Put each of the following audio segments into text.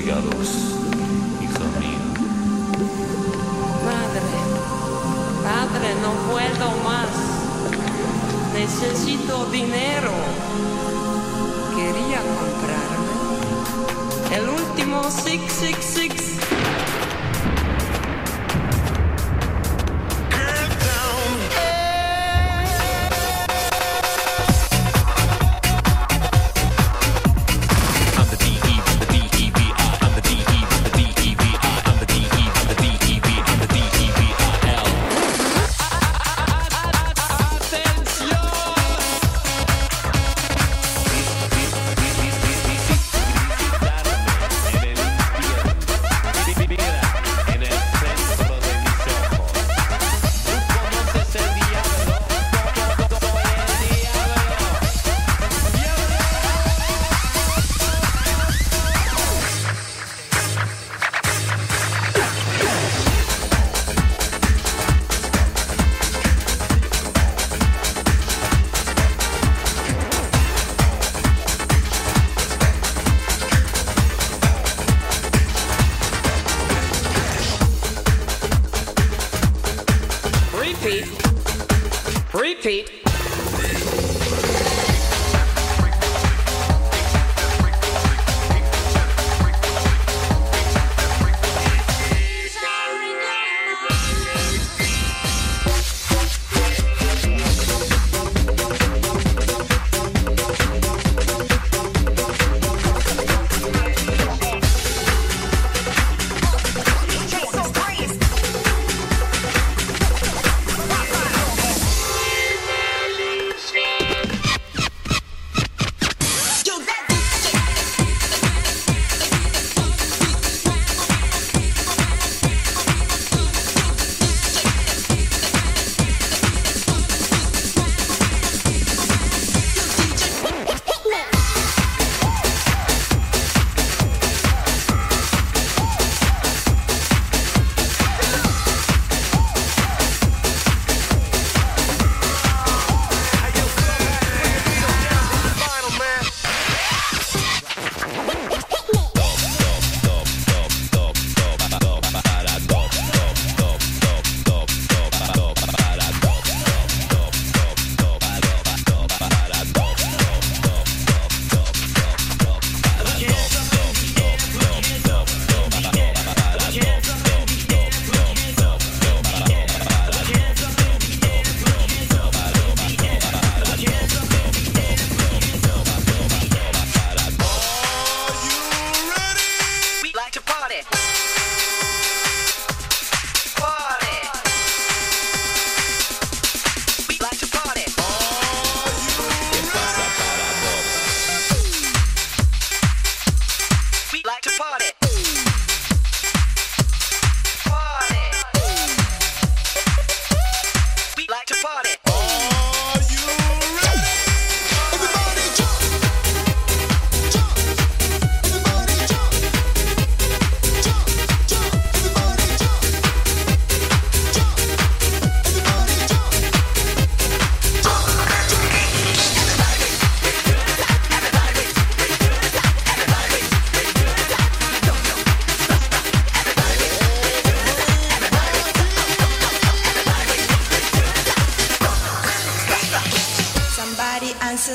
llegados, hija mía. Madre, padre, no puedo más. Necesito dinero. Quería comprarme el último 666. Repeat. Repeat. To. Party.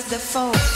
the phone.